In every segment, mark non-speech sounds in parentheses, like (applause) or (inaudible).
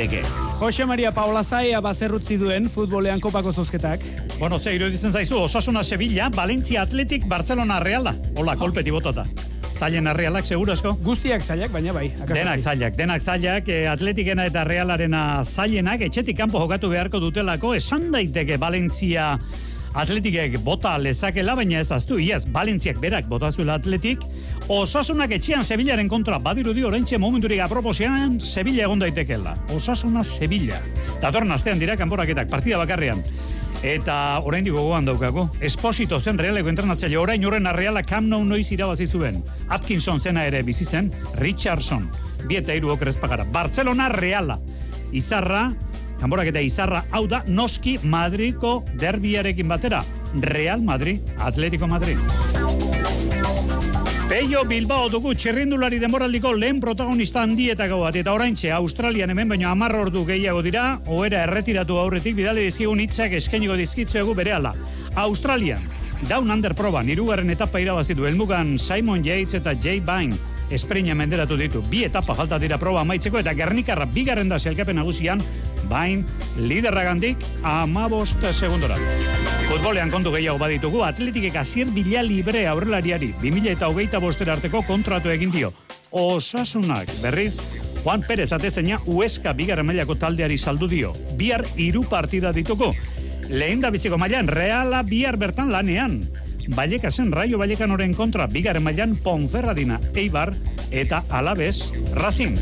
Legez. Jose Maria Paula Zaia bazerrutzi duen futbolean kopako zozketak. Bueno, ze iruditzen zaizu, Osasuna Sevilla, Valencia Atletik, Barcelona Reala. Hola, kolpeti botota. Zailen arrealak, seguro esko? Guztiak zailak, baina bai. Denak zailak, denak zailak, e, atletikena eta realarena zailenak, etxetik kanpo jokatu beharko dutelako, esan daiteke Valencia atletikek bota lezakela, baina ez aztu, iaz, Valentziak berak botazuela atletik, Osasunak etxean Sevillaren kontra badirudi oraintxe momenturik aproposianen Sevilla egon daitekela. Osasuna Sevilla. Datorren astean dira kanporaketak partida bakarrean. Eta oraindik gogoan daukago. Esposito zen realeko entrenatzaile orain horren arreala Camp Nou noiz irabazi zuen. Atkinson zena ere bizi zen, Richardson. Bi eta hiru okrezpagara. Barcelona Reala. Izarra, kanporak eta Izarra, hau da Noski Madriko derbiarekin batera. Real Madrid, Atletico Madrid. Peio Bilbao dugu txerrindulari demoraldiko lehen protagonista handietako bat eta oraintxe Australian hemen baino 10 ordu gehiago dira ohera erretiratu aurretik bidali dizkigun hitzak eskainiko dizkitzuegu berehala. Australian Down Under proban hirugarren etapa irabazi du helmugan Simon Yates eta Jay Bain esprina menderatu ditu. Bi etapa falta dira proba amaitzeko eta Gernikarra bigarren da zelkapen nagusian Bain liderragandik amabost segundora. Futbolean kontu gehiago baditugu, atletikek azier bila libre aurrelariari, 2000 eta hogeita bostera arteko kontratu egin dio. Osasunak, berriz, Juan Pérez atezeina Ueska bigarren mailako taldeari saldu dio. Bihar hiru partida dituko. Lehen da biziko mailan, reala bihar bertan lanean. Baieka zen raio bailekan oren kontra, bigarren mailan Ponferradina, Eibar eta Alabez, Racing.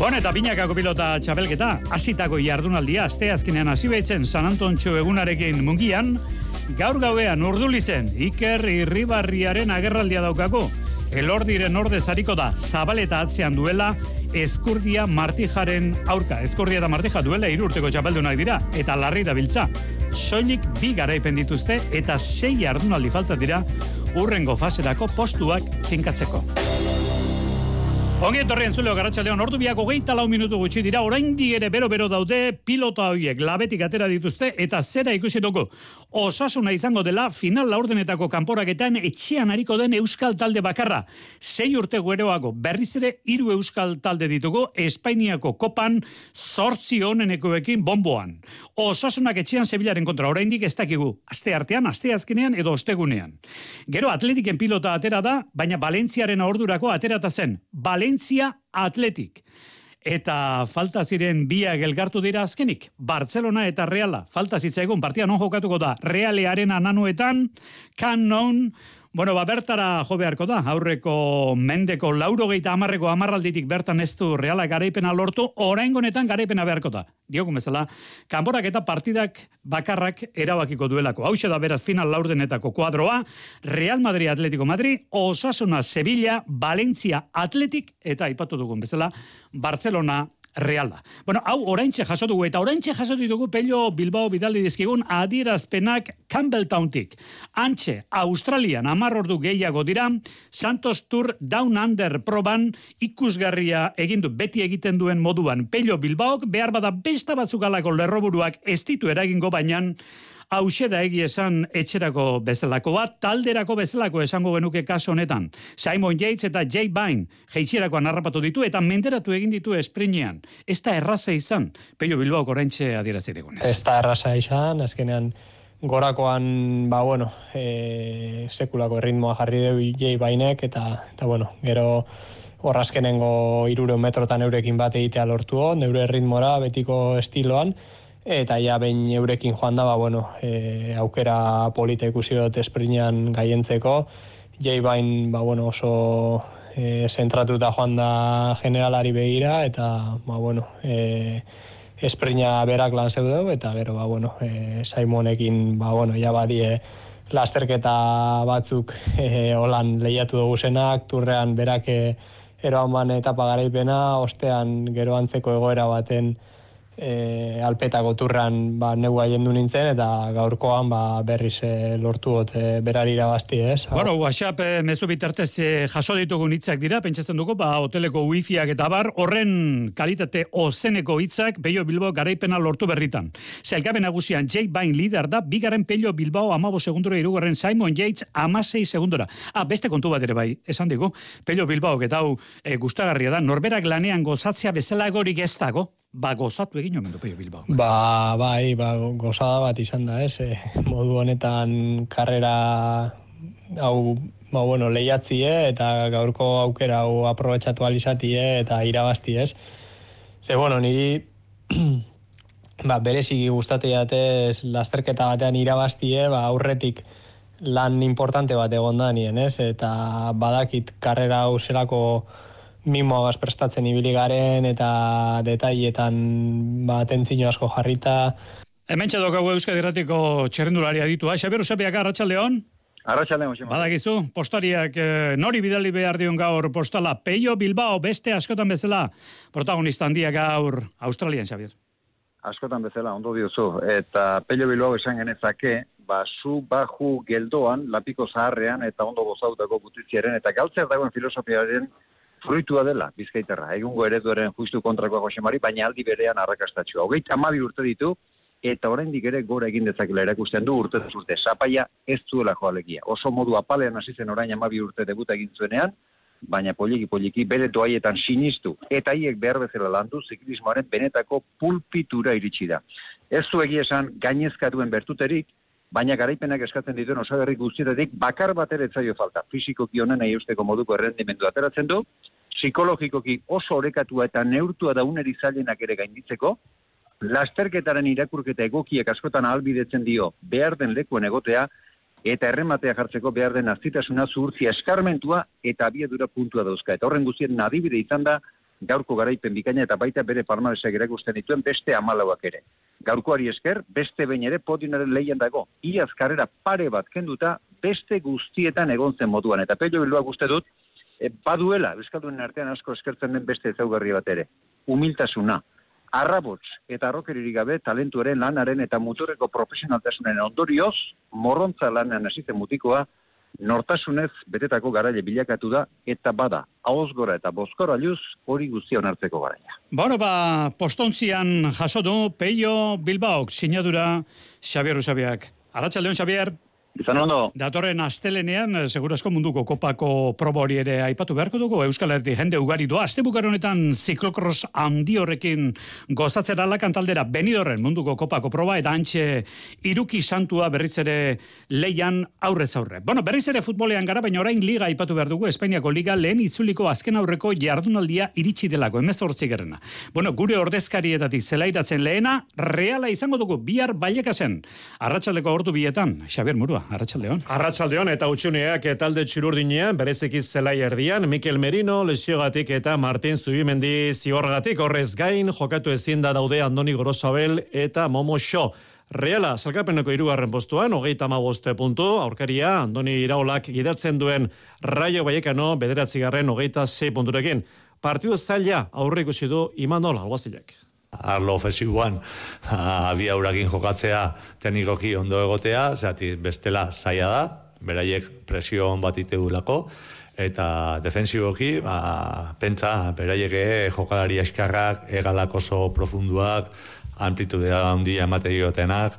Bon, eta binakako pilota txapelketa, hasitako jardunaldia, azte azkenean hasi behitzen San Antontxo egunarekin mungian, gaur gauean urdulizen, Iker Irribarriaren agerraldia daukako, elordiren orde zariko da, zabaleta atzean duela, eskurdia martijaren aurka, eskurdia da martija duela irurteko txapeldunak dira, eta larri da biltza. Soilik bi garaipen dituzte, eta sei jardunaldi falta dira, urrengo faserako postuak zinkatzeko. Ongi etorri entzuleo garatxaleon, ordu biako geita lau minutu gutxi dira, orain ere bero-bero daude pilota horiek labetik atera dituzte eta zera ikusi. Osasuna izango dela final laurdenetako kanporaketan etxean hariko den euskal talde bakarra. Sei urte gueroago berriz ere hiru euskal talde ditugu Espainiako kopan sortzi honenekoekin bomboan. Osasunak etxean zebilaren kontra oraindik ez dakigu. Aste artean, aste azkenean edo ostegunean. Gero atletiken pilota atera da, baina Valentziaren ordurako aterata zen. Valencia Atletik. Eta falta ziren biak elgartu dira azkenik. Barcelona eta Reala. Falta zitzaigun partia non jokatuko da. Realearen ananuetan, kanon, Bueno, ba, bertara jo beharko da, aurreko mendeko lauro geita amarreko amarralditik bertan ez du reala garaipena lortu, orain gonetan garaipena beharko da. Diogun bezala, kanborak eta partidak bakarrak erabakiko duelako. Hau da beraz final laurdenetako kuadroa, Real Madrid Atletico Madrid, Osasuna Sevilla, Valencia Atletik, eta ipatu dugun bezala, Barcelona reala. Bueno, hau oraintxe jaso dugu eta oraintxe jaso ditugu Pello Bilbao bidaldi dizkigun adierazpenak Campbelltowntik. Antxe, Australian amar ordu gehiago dira, Santos Tour Down Under proban ikusgarria egindu beti egiten duen moduan Pello Bilbaok behar bada besta batzuk alako lerroburuak ez ditu eragingo bainan hause da egi esan etxerako bezalako bat, talderako bezalako esango genuke kaso honetan. Simon Yates eta Jay Bain jeitxerakoan narrapatu ditu eta menderatu egin ditu esprinean. Ez da erraza izan, peio Bilbao korrentxe adierazi digunez. Ez da erraza izan, azkenean gorakoan, ba, bueno, e, sekulako erritmoa jarri du Jay Bainek, eta, eta bueno, gero horrazkenengo irure metrotan eurekin bat egitea lortu neure ritmora, betiko estiloan, eta ja behin eurekin joan da, ba, bueno, e, aukera polita ikusi dut esprinean gaientzeko, jai bain, ba, bueno, oso e, zentratuta joan da generalari begira, eta, ba, bueno, e, esprina berak lan zeudeu, eta gero, ba, bueno, e, Simonekin, ba, bueno, ja badie, lasterketa batzuk e, holan lehiatu dugu zenak, turrean berak e, eroan ban etapa garaipena, ostean gero antzeko egoera baten e, alpetako turran ba, neu du nintzen, eta gaurkoan ba, berriz e, lortu gote berari irabazti, ez? Bueno, WhatsApp e, mezu bitartez e, jaso ditugu hitzak dira, pentsatzen dugu, ba, hoteleko wifiak eta bar, horren kalitate ozeneko hitzak Peio Bilbao garaipena lortu berritan. Zelkaben nagusian Jake Bain lider da, bigaren Peio Bilbao amabo segundora irugarren Simon Yates amasei segundora. Ah, beste kontu bat ere bai, esan digu, Peio Bilbao, eta hau e, gustagarria da, norberak lanean gozatzea bezala gorik ez dago, ba gozatu egin omen du Bilbao. Ba, bai, ba, gozada bat izan da, ez, e, modu honetan karrera hau, ba, bueno, lehiatzie eta gaurko aukera hau aprobetsatu alizatie eta irabazti, ez. Ze, bueno, niri (clears throat) ba, bereziki gustatu jatez lasterketa batean irabaztie, ba, aurretik lan importante bat egon da nien, ez? Eta badakit karrera hau zelako mimoagaz prestatzen ibili garen eta detailetan ba, atentzino asko jarrita. Hemen txedok hau Euskadi Erratiko txerrendularia ditu, ha? Xabier Usapiak, Arratxaldeon? Arratxaldeon, Badakizu, postariak eh, nori bidali behar dion gaur postala, Peio Bilbao beste askotan bezala protagonista handia gaur Australian, Xabier. Askotan bezala, ondo diozu, eta Peio Bilbao esan genezake, ba, zu baju geldoan, lapiko zaharrean, eta ondo gozautako gutitziaren, eta galtzer dagoen filosofiaren fruitua dela, bizkaiterra. Egungo ereduaren justu kontrakoa Josemari, baina aldi berean arrakastatxua. Hogeita amabi urte ditu, eta oraindik ere gora egin dezakela erakusten du urte urte. Zapaia ez zuela joalegia. Oso modu apalean hasi zen orain amabi urte debuta egin zuenean, baina poliki poliki bere doaietan sinistu eta hiek behar bezala landu ziklismoaren benetako pulpitura iritsi da. Ez zu egia esan gainezkatuen bertuterik, baina garaipenak eskatzen dituen osagarri guztietatik bakar bat ere etzaio falta. Fisikoki honen nahi usteko moduko errendimendu ateratzen du, psikologikoki oso orekatua eta neurtua da uneri zailenak ere gainditzeko, lasterketaren irakurketa egokiek askotan albidetzen dio behar den lekuen egotea, eta errematea jartzeko behar den azitasuna zuhurtzia eskarmentua eta abiadura puntua dauzka. Eta horren guztien nadibide izan da, gaurko garaipen bikaina eta baita bere palmaresak erakusten dituen beste amalauak ere. Gaurkoari esker, beste behin ere podinaren lehian dago. Iaz karrera pare bat kenduta, beste guztietan egon zen moduan. Eta pello bilua guzti dut, e, baduela, bizkalduen artean asko eskertzen den beste ezaugarri bat ere. Humiltasuna, arrabots eta arrokeririk gabe talentuaren lanaren eta muturreko profesionaltasunen ondorioz, morrontza lanean hasitzen mutikoa, nortasunez betetako garaile bilakatu da eta bada ahoz gora eta bozkora luz hori guztia onartzeko garaia. Bueno, ba, postontzian jaso du Peio Bilbaok sinadura Xabier Usabiak. Arratxaldeon, Xabier. Izan ondo. Datorren astelenean, eh, segurazko munduko kopako proba hori ere aipatu beharko dugu, Euskal Herri jende ugari doa, azte honetan ziklokros handi horrekin gozatzen alakan taldera, benidorren munduko kopako proba, eta antxe iruki santua berriz ere leian aurrez aurre. Bueno, berriz ere futbolean gara, baina orain liga aipatu behar dugu, Espainiako liga lehen itzuliko azken aurreko jardunaldia iritsi delako, emezortzi gerena. Bueno, gure ordezkarietatik zelairatzen lehena, reala izango dugu, bihar bailekasen. Arratxaldeko ordu bietan, Xabier Murua. Arratsaldeon. Arratsaldeon eta utxuneak talde txururdinean berezik zelai erdian Mikel Merino lesiogatik eta Martin Zubimendi ziorgatik horrez gain jokatu ezin da daude Andoni Gorosabel eta Momo Xo. Reala, salkapeneko irugarren postuan, hogeita maboste puntu, aurkaria, Andoni Iraolak gidatzen duen Raio Baiekano, bederatzi garren, hogeita zei punturekin. Partidu zaila aurre ikusi du Imanol Alguazilek arlo ofesiboan (laughs) abia urakin jokatzea teknikoki ondo egotea, zati bestela zaila da, beraiek presio bat itedulako, eta defensiboki, ba, pentsa, beraiek jokalari eskarrak, egalak oso profunduak, amplitudea handia emate diotenak,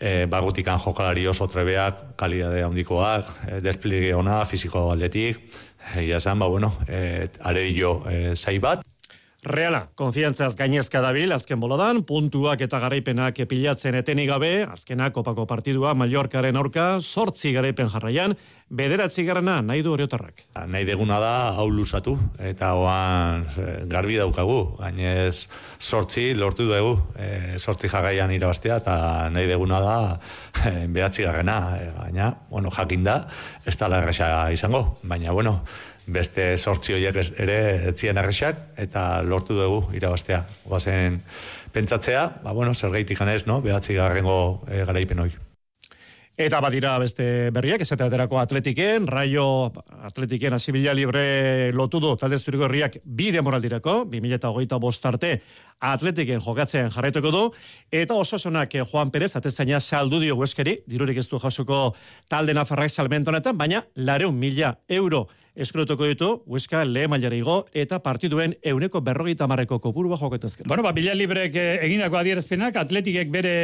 e, barrutikan jokalari oso trebeak, kalidade handikoak, e, despliegue ona, fiziko aldetik, e, esan, ba, bueno, e, aredio e, zai bat, Reala, konfiantzaz gainezka dabil, azken boladan, puntuak eta garaipenak epilatzen etenik gabe, azkenak kopako partidua Mallorcaren aurka, sortzi garaipen jarraian, bederatzi garana nahi du horiotarrak. Nahi deguna da, hau lusatu, eta oan eh, garbi daukagu, gainez sortzi lortu dugu, e, sortzi jarraian irabaztea, eta nahi deguna da, (laughs) e, behatzi garrana, e, baina, bueno, jakinda, ez da izango, baina, bueno, beste sortzi horiek ere etzien erresak eta lortu dugu irabaztea. Oazen pentsatzea, ba bueno, zer gaitik ganez, no? Behatzi garrengo e, garaipen hori. Eta badira beste berriak, esate aterako atletiken, raio atletiken azibila libre lotu du talde zurigorriak bi demoraldirako, 2008 bostarte atletiken jokatzen jarraituko du, eta oso sonak Juan Perez atezaina saldu dio hueskeri, dirurik ez du jasuko talde nafarrak salmentonetan, baina lareun mila euro eskrotuko ditu, Hueska lehen mailara igo, eta partiduen euneko berrogeita marreko kopurua joketazken. Bueno, ba, Bila Librek eh, egindako adierazpenak, atletikek bere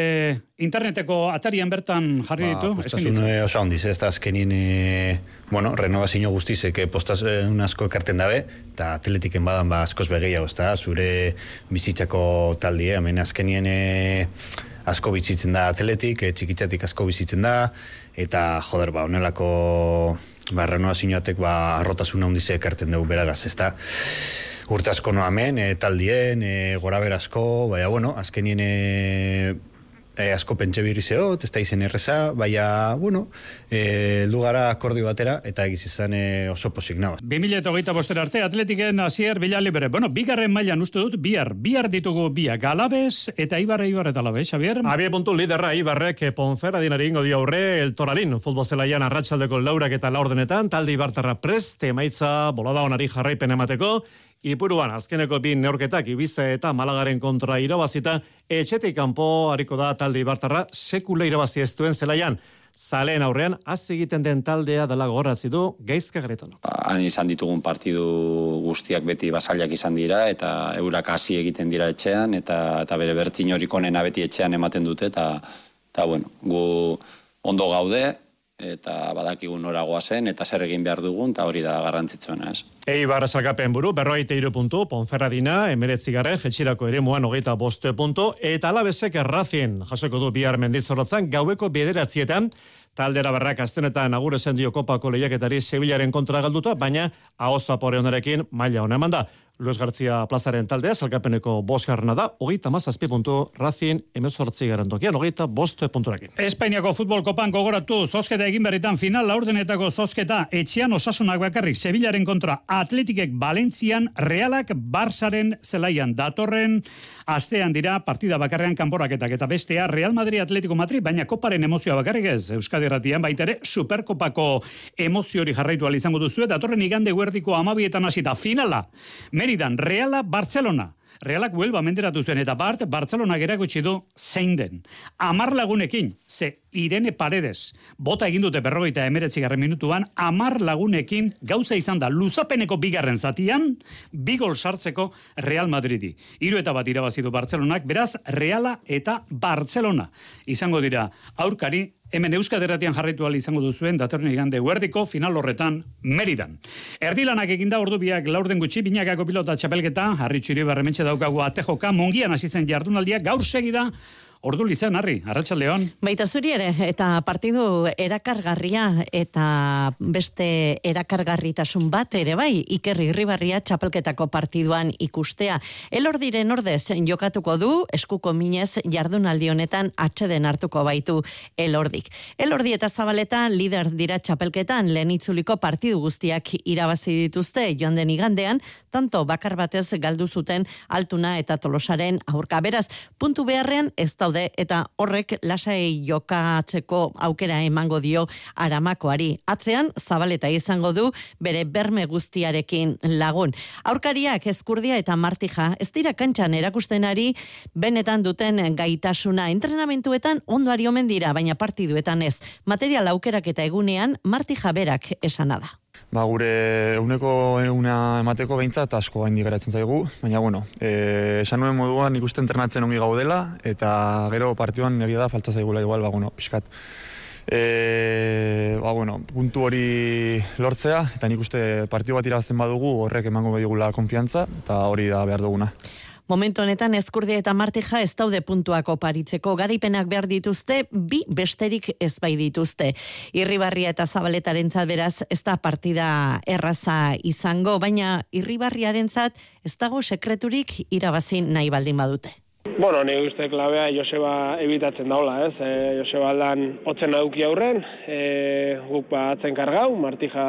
interneteko atarian bertan jarri ditu. Ba, postasun eh, oso handiz, ez da azkenin, e, bueno, renovazio guztizek postasun asko ekarten dabe, eta atletiken badan ba askoz begeiago, ez da, zure bizitzako taldie, hemen azkenien e, asko bizitzen da atletik, e, txikitzatik asko bizitzen da, eta joder, ba, onelako ba, renovazioatek ba, arrotasuna hundize ekartzen dugu beragaz, ezta? Urte asko noamen, e, taldien, e, gora berazko, baina, bueno, azkenien e, e, asko pentsa birri zeot, ez da izen erreza, baina, bueno, e, lugara akordio batera, eta egiz izan e, oso posik nago. 2008 bostera arte, atletiken azier bila libre. Bueno, bigarren mailan uste dut, bihar, bihar ditugu biak, alabez eta ibarre ibarre eta alabez, Javier? Abie puntu liderra ibarrek ponfera dinari ingo dio aurre, el toralin, futbol zelaian arratsaldeko laurak eta laurdenetan, talde ibartarra prest, emaitza bolada onari jarraipen emateko, Ipuruan, azkeneko bin neurketak Ibiza eta Malagaren kontra irabazita, etxetik kanpo hariko da talde Ibartarra sekula irabazi ez duen zelaian. Zaleen aurrean, az egiten den taldea dela gorrazi du geizka garetano. Han izan ditugun partidu guztiak beti basailak izan dira, eta eurak hasi egiten dira etxean, eta, eta bere bertzin horik onena beti etxean ematen dute, eta, eta bueno, gu ondo gaude, eta badakigu noragoa zen, eta zer egin behar dugun, eta hori da garrantzitsuena, ez. Ei barra salkapen buru, berroaite iru puntu, Ponferradina, emeretzi garen, jetxirako ere muan hogeita boste puntu, eta alabezek errazien, jasoko du bihar mendizorratzan, gaueko bederatzietan, taldera barrak aztenetan agur esan dio kopako lehiaketari Sevillaren kontra galduta, baina hau zapore honarekin maila hona eman da. Luis García plazaren taldea, salkapeneko bosgarrena da, hogeita mazazpi puntu, razien emezortzi garen hogeita boste punturakin. Espainiako futbol kopan gogoratu, zozketa egin berritan final, laurdenetako zozketa, etxean osasunak bakarrik, Sevillaren kontra, atletikek Valentzian, realak Barsaren zelaian datorren, astean dira, partida bakarrean kanporaketak, eta bestea, Real Madrid Atletico Madrid, baina koparen emozioa bakarrik ez, Euskadi Ratian, baita ere, superkopako emoziori jarraitu izango duzu, datorren igande guerdiko amabietan hasita finala, Meridan, Reala, Barcelona. Realak huelba menderatu zen eta Bart, Barcelona gerakutsi du zein den. Amar lagunekin, ze Irene Paredes, bota egin dute berrogeita emeretzi garren minutuan, amar lagunekin gauza izan da luzapeneko bigarren zatian, bigol sartzeko Real Madridi. Hiru eta bat irabazidu Barcelonak, beraz Reala eta Barcelona. Izango dira, aurkari Hemen Euskaderatian jarraitu al izango duzuen datorren igande huerdiko final horretan Meridan. Erdilanak eginda ordu biak laurden gutxi binakako pilota txapelketa, harri txiri barrementxe daukagu atejoka, mungian hasi zen jardunaldia, gaur segida Ordu lizan, Harri, Arratxa León. Baita zuri ere, eta partidu erakargarria eta beste erakargarritasun bat ere bai, ikerri irribarria txapelketako partiduan ikustea. Elordiren ordez jokatuko du, eskuko minez jardunaldi honetan atxeden hartuko baitu elordik. Elordi eta zabaleta lider dira txapelketan lehen itzuliko partidu guztiak irabazi dituzte joan den igandean, tanto bakar batez galdu zuten altuna eta tolosaren aurka beraz, puntu beharrean ez da daude eta horrek lasai jokatzeko aukera emango dio aramakoari. Atzean zabaleta izango du bere berme guztiarekin lagun. Aurkariak ezkurdia eta martija ez dira kantxan erakustenari benetan duten gaitasuna entrenamentuetan ondoari omen dira baina partiduetan ez. Material aukerak eta egunean martija berak esana da. Ba, gure uneko una emateko behintzat asko gaindi geratzen zaigu, baina bueno, e, esan nuen moduan ikusten entrenatzen ongi gaudela, eta gero partioan egia da falta zaigula igual, ba, bueno, pixkat. E, ba, bueno, puntu hori lortzea, eta nik uste partio bat irabazten badugu horrek emango behigula konfiantza, eta hori da behar duguna. Momentu honetan ezkurdia eta martija ez daude puntuako paritzeko garaipenak behar dituzte, bi besterik ez bai dituzte. Irribarria eta zabaletaren beraz ez da partida erraza izango, baina irribarriaren ez dago sekreturik irabazin nahi baldin badute. Bueno, ni uste klabea Joseba ebitatzen daula, ez? E, Joseba lan otzen aduki aurren, e, guk ba atzen kargau, martija,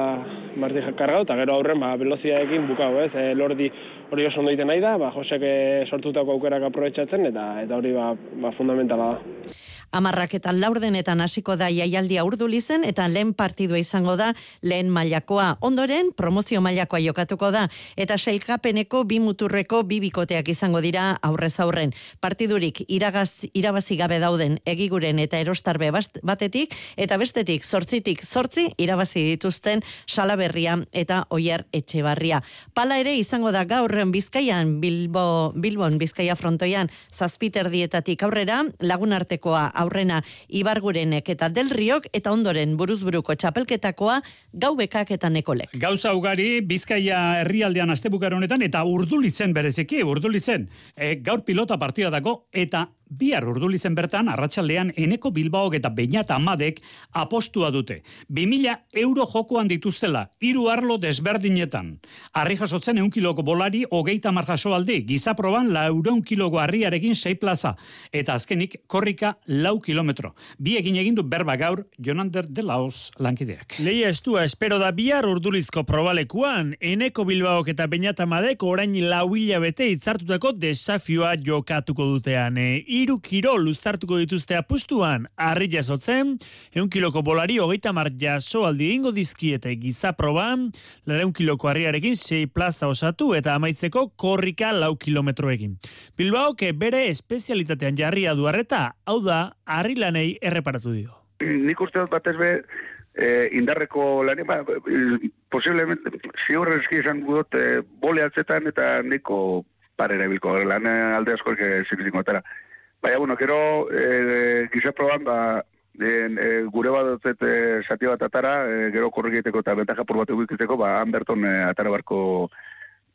martija kargau, eta gero aurren ba, veloziaekin bukau, ez? E, lordi hori oso ondo egiten nahi da, ba, Josek eh, sortutako aukerak aprobetsatzen, eta eta hori ba, ba fundamentala da. Amarrak eta laurdenetan hasiko da jaialdia urdulizen eta lehen partidua izango da lehen mailakoa. Ondoren, promozio mailakoa jokatuko da eta sailkapeneko bi muturreko bi bikoteak izango dira aurrez aurren. Partidurik iragaz, irabazi gabe dauden egiguren eta erostarbe batetik eta bestetik sortzitik sortzi irabazi dituzten salaberria eta oier etxebarria. Pala ere izango da gaurren bizkaian Bilbo, Bilbon bizkaia frontoian zazpiter dietatik aurrera lagun artekoa aurrena Ibargurenek eta Del Riok eta ondoren buruzburuko txapelketakoa gau bekak eta nekolek. Gauza ugari Bizkaia herrialdean astebukar honetan eta urdulitzen berezeki urdulitzen. E, gaur pilota partida dago eta bihar urdulizen bertan, arratsaldean eneko Bilbao eta Beñata Amadek apostua dute. 2000 euro jokoan dituztela, hiru arlo desberdinetan. Arri jasotzen eun kiloko bolari, hogeita marjaso aldi, gizaproban la euron kiloko arriarekin sei plaza. Eta azkenik, korrika lau kilometro. Bi egin du berba gaur, Jonander de Laos lankideak. Leia estua espero da bihar urdulizko probalekuan, eneko Bilbao eta Beñata Amadek orain lau hilabete itzartutako desafioa jokatuko dutean. E, iru kiro luztartuko dituzte apustuan, arri jasotzen, eun kiloko bolari hogeita mar jaso aldi ingo dizkiete giza proban, lareun kiloko harriarekin sei plaza osatu eta amaitzeko korrika lau kilometroekin. Bilbao, ke bere espezialitatean jarria du arreta, hau da, harri lanei erreparatu dio. Nik uste dut batez be, eh, indarreko lan, ba, posiblemente, ziur eski esan gudot, eh, bole atzetan eta niko parera bilko, lan alde asko zikizingo Baina, bueno, kero, e, gisa proban, ba, en, e, gure bat dutzet e, sati bat atara, e, gero korrik egiteko eta bentaja por bat egiteko, ba, han berton e, atara barko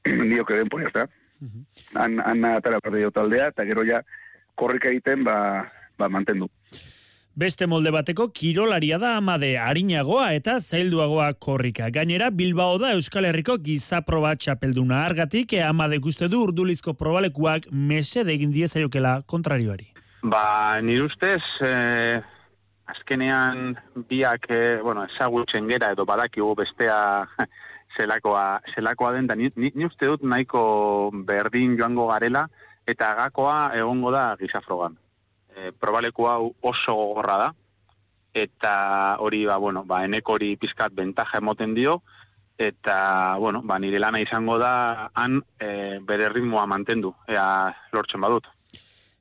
(clears throat) nioke den pori, ezta? Han, han atara bat taldea, eta gero ja korrik egiten, ba, ba mantendu. Beste molde bateko kirolaria da amade harinagoa eta zailduagoa korrika. Gainera, Bilbao da Euskal Herriko gizaproba txapelduna argatik, e amade guzti du urdulizko probalekuak mese egin diezaiokela kontrarioari. Ba, nire ustez, eh, azkenean biak, eh, bueno, ezagutzen gera edo badakigu bestea (laughs) zelakoa, zelakoa den, da ni, ni, uste dut nahiko berdin joango garela, eta gakoa egongo da gizafrogan e, probaleku hau oso gogorra da, eta hori, ba, bueno, ba, enek hori pizkat bentaja emoten dio, eta, bueno, ba, nire lana izango da, han e, bere ritmoa mantendu, ea lortzen badut.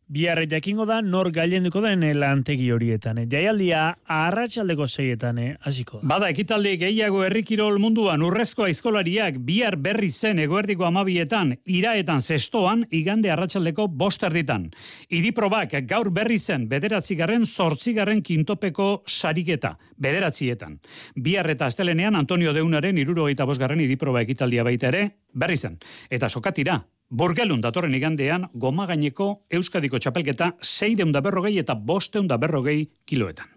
Biarre jakingo da nor gailenduko den lantegi horietan. Jaialdia arratsaldeko seietan eh, hasiko da. Bada ekitaldi gehiago herrikirol munduan urrezko aizkolariak bihar berri zen egoerdiko amabietan, iraetan zestoan, igande arratsaldeko boster ditan. Idiprobak gaur berri zen bederatzigarren sortzigarren kintopeko sariketa, bederatzietan. Bihar eta astelenean Antonio Deunaren irurogeita bosgarren idiproba ekitaldia baita ere, berri zen. Eta sokatira, Borgelun datorren igandean, goma gaineko Euskadiko txapelketa zeireun da berrogei eta bosteun da berrogei kiloetan.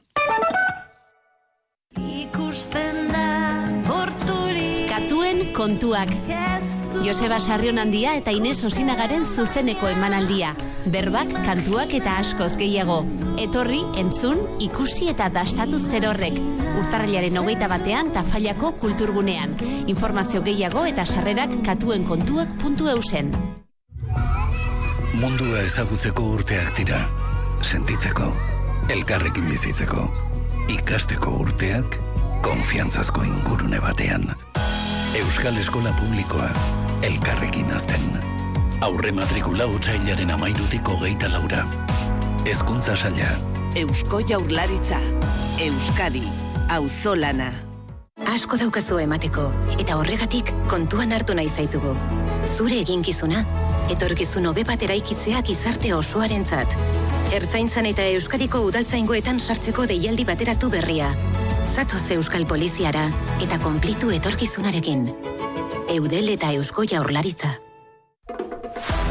Ikusten da Katuen kontuak. Joseba Sarrion handia eta Ines Osinagaren zuzeneko emanaldia. Berbak, kantuak eta askoz gehiago. Etorri, entzun, ikusi eta dastatu zerorrek. Urtarrilaren hogeita batean tafallako kulturgunean. Informazio gehiago eta sarrerak katuen kontuak puntu eusen. Mundua ezagutzeko urteak dira. Sentitzeko, elkarrekin bizitzeko, ikasteko urteak, konfiantzazko ingurune batean. Euskal Eskola Publikoa, elkarrekin azten. Aurre matrikula utxailaren amairutiko geita laura. Ezkuntza saia. Eusko jaurlaritza. Euskadi. Auzolana. Asko daukazu emateko, eta horregatik kontuan hartu nahi zaitugu. Zure eginkizuna, etorkizun hobe bat eraikitzea gizarte osoaren zat. Ertzaintzan eta Euskadiko udaltzaingoetan sartzeko deialdi bateratu berria. Zatoz Euskal Poliziara eta konplitu etorkizunarekin. Eudel eta Eusko Jaurlaritza.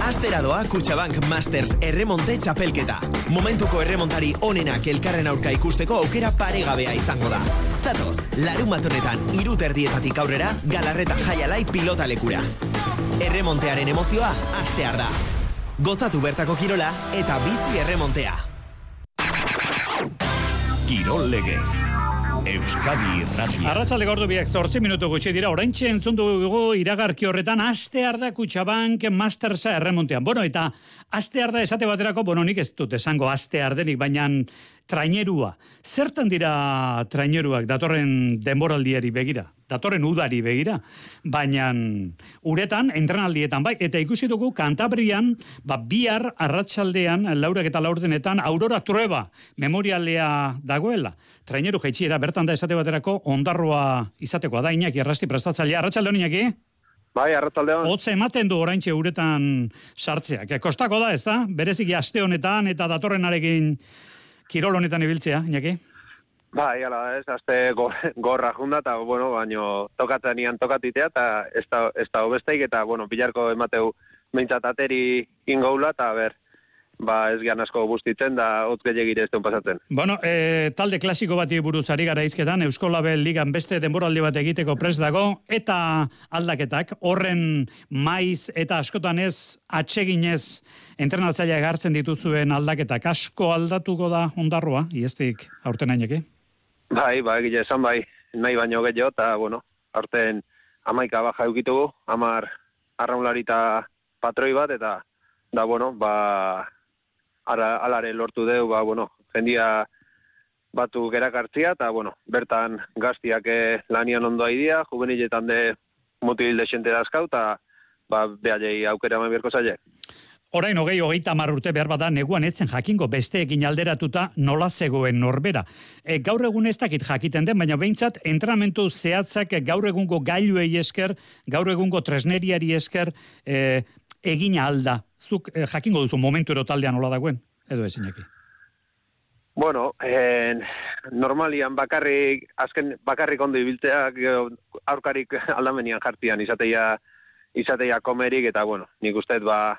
Astera doa Kutsabank Masters erremonte txapelketa. Momentuko erremontari onenak elkarren aurka ikusteko aukera paregabea izango da. Zatoz, larun honetan iruterdietatik aurrera, galarreta jaialai pilota lekura. Erremontearen emozioa, astear da. Gozatu bertako kirola eta bizi erremontea. Kirol legez. Euskadi Irratia. Arratsalde gordu biak zortzi minutu gutxi dira, oraintxe entzun dugu iragarki horretan, aste arda Kutxabank Mastersa erremontean. Bueno, eta aste arda esate baterako, bueno, nik ez dut esango aste ardenik, baina trainerua. Zertan dira traineruak datorren denboraldiari begira? Datorren udari begira? Baina uretan, entrenaldietan bai, eta ikusi dugu kantabrian, ba, bihar arratsaldean laurak eta laurdenetan, aurora trueba memorialea dagoela. Traineru jaitxiera, bertan da esate baterako, ondarroa izatekoa da, inaki arrasti prestatzailea. Arratsalde inaki? Bai, arratsaldean. Hotze ematen du oraintxe uretan sartzeak. Kostako da, ez da? Bereziki aste honetan eta datorrenarekin kirol honetan ibiltzea, Iñaki? Bai, ala, ez, azte gorra junda, eta, bueno, baino, tokatzen ian tokatitea, eta ez da, ez da obesteik, eta, bueno, bilarko emateu meintzat ateri ingoula, eta, ber, ba, ez gian asko bustitzen, da, hotz gehiagire ez pasatzen. Bueno, e, talde klasiko bati buruz ari gara izketan, Euskolabel Ligan beste denboraldi bat egiteko pres dago, eta aldaketak, horren maiz eta askotan ez, atseginez, entrenatzaia gartzen dituzuen aldaketak, asko aldatuko da ondarroa, iestik aurten aineke? Bai, bai, gile esan bai, nahi baino gehiago, eta, bueno, aurten amaika baja eukitugu, amar arraunlari eta patroi bat, eta, da, bueno, ba, ara, alare lortu deu, ba, bueno, jendia batu gerakartzia, eta, bueno, bertan gaztiak eh, lanian ondo idea, juveniletan de mutil de xente dazkau, eta, ba, behar aukera ma bierko zaile. Orain hogei hogeita urte behar bada neguan etzen jakingo besteekin alderatuta nola zegoen norbera. E, gaur egun ez dakit jakiten den, baina behintzat entrenamentu zehatzak gaur egungo gailuei esker, gaur egungo tresneriari esker e, egina alda. Zuk e, jakingo duzu momentu ero taldean nola dagoen, edo ezineki? Bueno, eh, normalian bakarrik, azken bakarrik ondo ibiltzeak aurkarik (laughs) aldamenian jartian izateia, izateia komerik, eta bueno, nik usteet ba,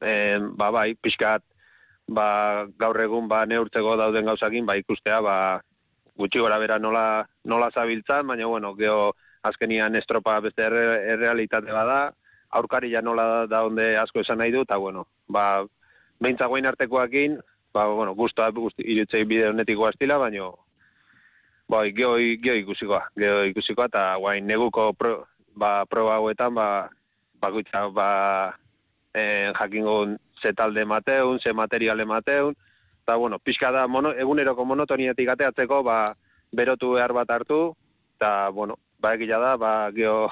e, ba, bai, pixkat, ba, gaur egun, ba, neurtzeko dauden gauzakin, ba, ikustea, ba, gutxi gora bera nola, nola zabiltzan, baina, bueno, geho, azkenian estropa beste errealitate bada, aurkari ja nola da onde asko esan nahi du, eta, bueno, ba, behintza guain artekoakin, ba, bueno, guztua, irutzei bide honetiko astila, baina, ba, geho, geho ikusikoa, geho ikusikoa, eta guain neguko pro, ba, proba hauetan, ba, bakoitza, ba, eh, jakingo ze talde mateun, ze materiale mateun, eta, bueno, pixka da, mono, eguneroko monotoniatik ateatzeko, ba, berotu behar bat hartu, eta, bueno, ba, egila da, ba, geho,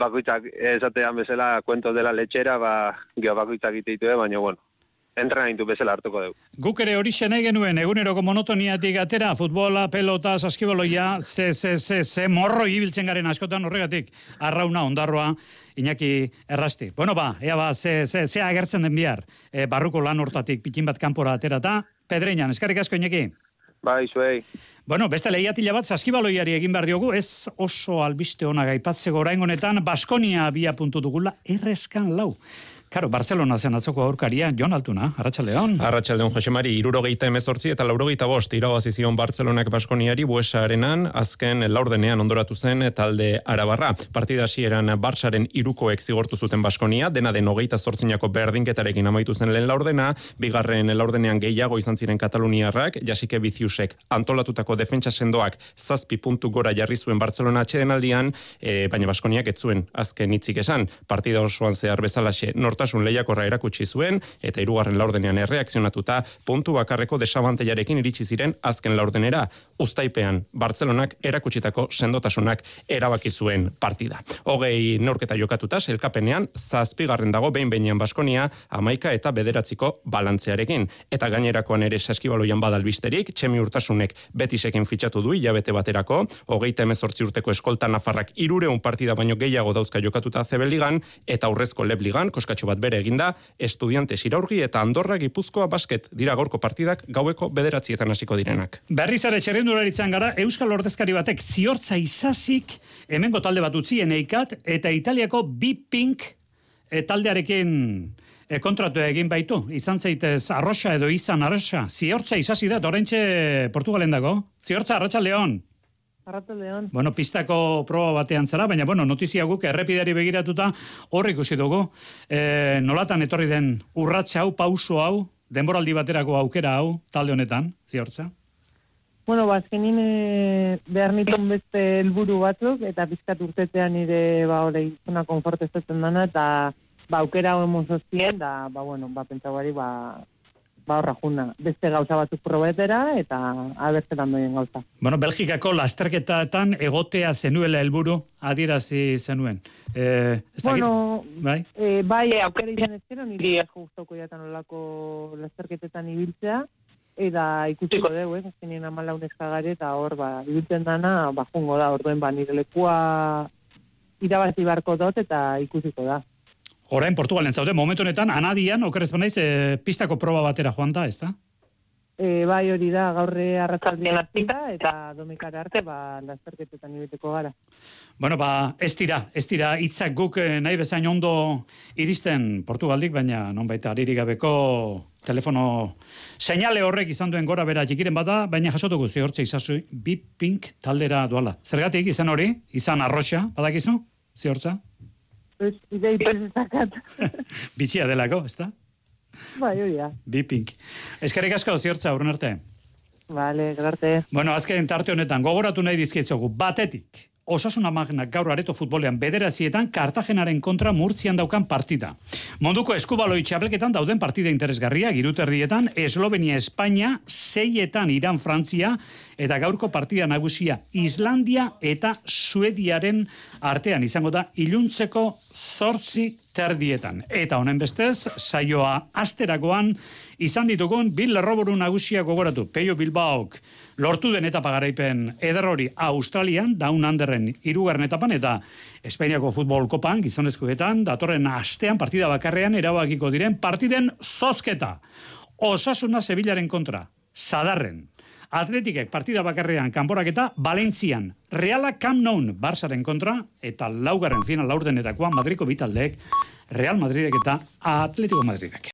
bakoitzak esatean bezala, kuento dela letxera, ba, geho bakoitzak ititu, baina, bueno, entrenaitu bezala hartuko dugu. Guk ere hori nahi genuen, eguneroko monotoniatik atera, futbola, pelota, saskibaloia, ze, ze, ze, ze, morro ibiltzen garen askotan horregatik, arrauna, ondarroa, Iñaki errasti. Bueno ba, ea ba, ze, ze, ze agertzen den bihar, e, barruko lan hortatik pikin bat kanpora atera eta, pedreinan, eskarrik asko Iñaki? Bai, zuei. Bueno, beste lehiatila bat, saskibaloiari egin behar diogu, ez oso albiste ona gaipatzeko orain honetan, Baskonia bia puntu dugula, errezkan lau. Karo, Barcelona zen atzoko aurkaria, Jon Altuna, Arratxaldeon. Arratxaldeon, Jose Mari, irurogeita emezortzi eta laurogeita bost, irabazi zion Barcelonak Baskoniari buesarenan, azken laurdenean ondoratu zen talde arabarra. Partida eran Barsaren irukoek zigortu zuten Baskonia, dena den hogeita zortzinako berdinketarekin amaitu zen lehen laurdena, bigarren laurdenean gehiago izan ziren Kataluniarrak, jasike biziusek antolatutako defentsa sendoak zazpi puntu gora jarri zuen Barcelona atxeden aldian, e, baina Baskoniak ez azken hitzik esan, partida osoan zehar bezalaxe nort nortasun lehiakorra erakutsi zuen eta hirugarren laurdenean erreakzionatuta puntu bakarreko desabanteiarekin iritsi ziren azken laurdenera uztaipean Bartzelonak erakutsitako sendotasunak erabaki zuen partida. Hogei neurketa jokatuta selkapenean zazpigarren dago behin behinean Baskonia amaika eta bederatziko balantzearekin. Eta gainerakoan ere saskibaloian badalbisterik, txemi urtasunek betisekin fitxatu du hilabete baterako, hogeita emezortzi urteko eskolta nafarrak irureun partida baino gehiago dauzka jokatuta zebeligan, eta aurrezko lebligan, koskatxo bat bere eginda, estudiante siraurgi eta Andorra Gipuzkoa basket dira gorko partidak gaueko bederatzietan hasiko direnak. Berriz ere txerrendularitzan gara, Euskal Ordezkari batek ziortza izasik hemengo talde bat utzien eikat, eta Italiako bi pink e, taldearekin e, kontratu egin baitu. Izan zaitez arroxa edo izan arroxa. Ziortza izasi da, dorentxe Portugalen dago. Ziortza, arratxa Leon. Bueno, pistako proba batean zara, baina bueno, notizia guk errepidari begiratuta hor ikusi dugu. E, nolatan etorri den urratsa hau, pauso hau, denboraldi baterako aukera hau, talde honetan, ziortza? Bueno, ba, azkenin e, behar nituen beste helburu batzuk, eta bizkat urtetean nire, ba, hori, zona konfortezatzen dana, eta, ba, aukera hau emozozien, da, ba, bueno, ba, pentsaguari, ba, ba, horra juna, beste gauza batzuk probetera, eta abertzetan doien gauza. Bueno, Belgikako lasterketaetan egotea zenuela helburu adierazi zenuen. Eh, ez? Bueno, bai? E, bai, aukera izan ezkero, niri asko guztoko jatan olako lasterketetan ibiltzea, eta ikusiko dugu, ez, azkenien amalaun eskagare, eta hor, ba, ibiltzen dana, ba, jungo da, orduen, ba, nire lekua irabazi barko dut, eta ikusiko da. Orain Portugalen zaude, momentu honetan, anadian, okerrez banaiz, e, pistako proba batera joan da, ez da? E, bai hori da, gaurre arratzaldian hartzita, eta domikara arte, ba, lasterketetan ibeteko gara. Bueno, ba, ez dira, ez dira, hitzak guk eh, nahi bezain ondo iristen Portugaldik, baina non baita aririk gabeko telefono seinale horrek izan duen gora bera jikiren bada, baina jasotuko zihortze izazu bi pink taldera duala. Zergatik izan hori, izan arroxa, badakizu, zihortza? Ez, idei presakat. (laughs) Bitxia delako, ez da? bai, hori da. Bi pink. Eskerrik asko zihortza, urren arte. Vale, garte. Bueno, azken tarte honetan, gogoratu nahi dizkietzogu, batetik, Osasuna Magnak gaur areto futbolean bederatzietan Kartagenaren kontra Murtzian daukan partida. Munduko eskubaloi txapelketan dauden partida interesgarria giruterdietan Eslovenia Espainia, seietan Iran Frantzia eta gaurko partida nagusia Islandia eta Suediaren artean izango da iluntzeko zortzi terdietan. Eta honen bestez, saioa asteragoan izan ditugun bil lerroburu nagusia gogoratu. Peio Bilbaok lortu den etapa garaipen ederrori Australian, Down Underen irugarren etapan eta Espainiako futbol kopan gizonezkoetan datorren astean partida bakarrean erabakiko diren partiden zozketa. Osasuna Sevillaren kontra, Sadarren. Atletikek partida bakarrean kanporaketa Valentzian, Reala Camp Nou Barsaren kontra eta laugarren final laurdenetakoa Madriko bitaldeek Real Madridek eta Atletico Madridek.